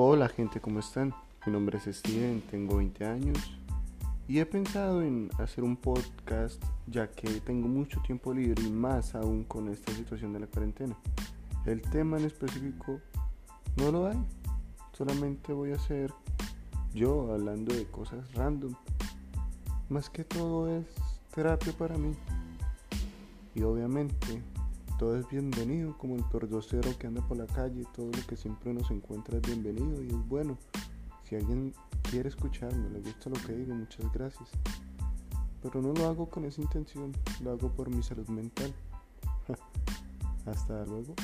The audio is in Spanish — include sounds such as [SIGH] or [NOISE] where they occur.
Hola gente, ¿cómo están? Mi nombre es Steven, tengo 20 años y he pensado en hacer un podcast ya que tengo mucho tiempo libre y más aún con esta situación de la cuarentena. El tema en específico no lo hay, solamente voy a hacer yo hablando de cosas random. Más que todo es terapia para mí. Y obviamente todo es bienvenido, como el tordocero que anda por la calle, todo lo que siempre nos encuentra es bienvenido y es bueno. Si alguien quiere escucharme, le gusta lo que digo, muchas gracias. Pero no lo hago con esa intención, lo hago por mi salud mental. [LAUGHS] Hasta luego.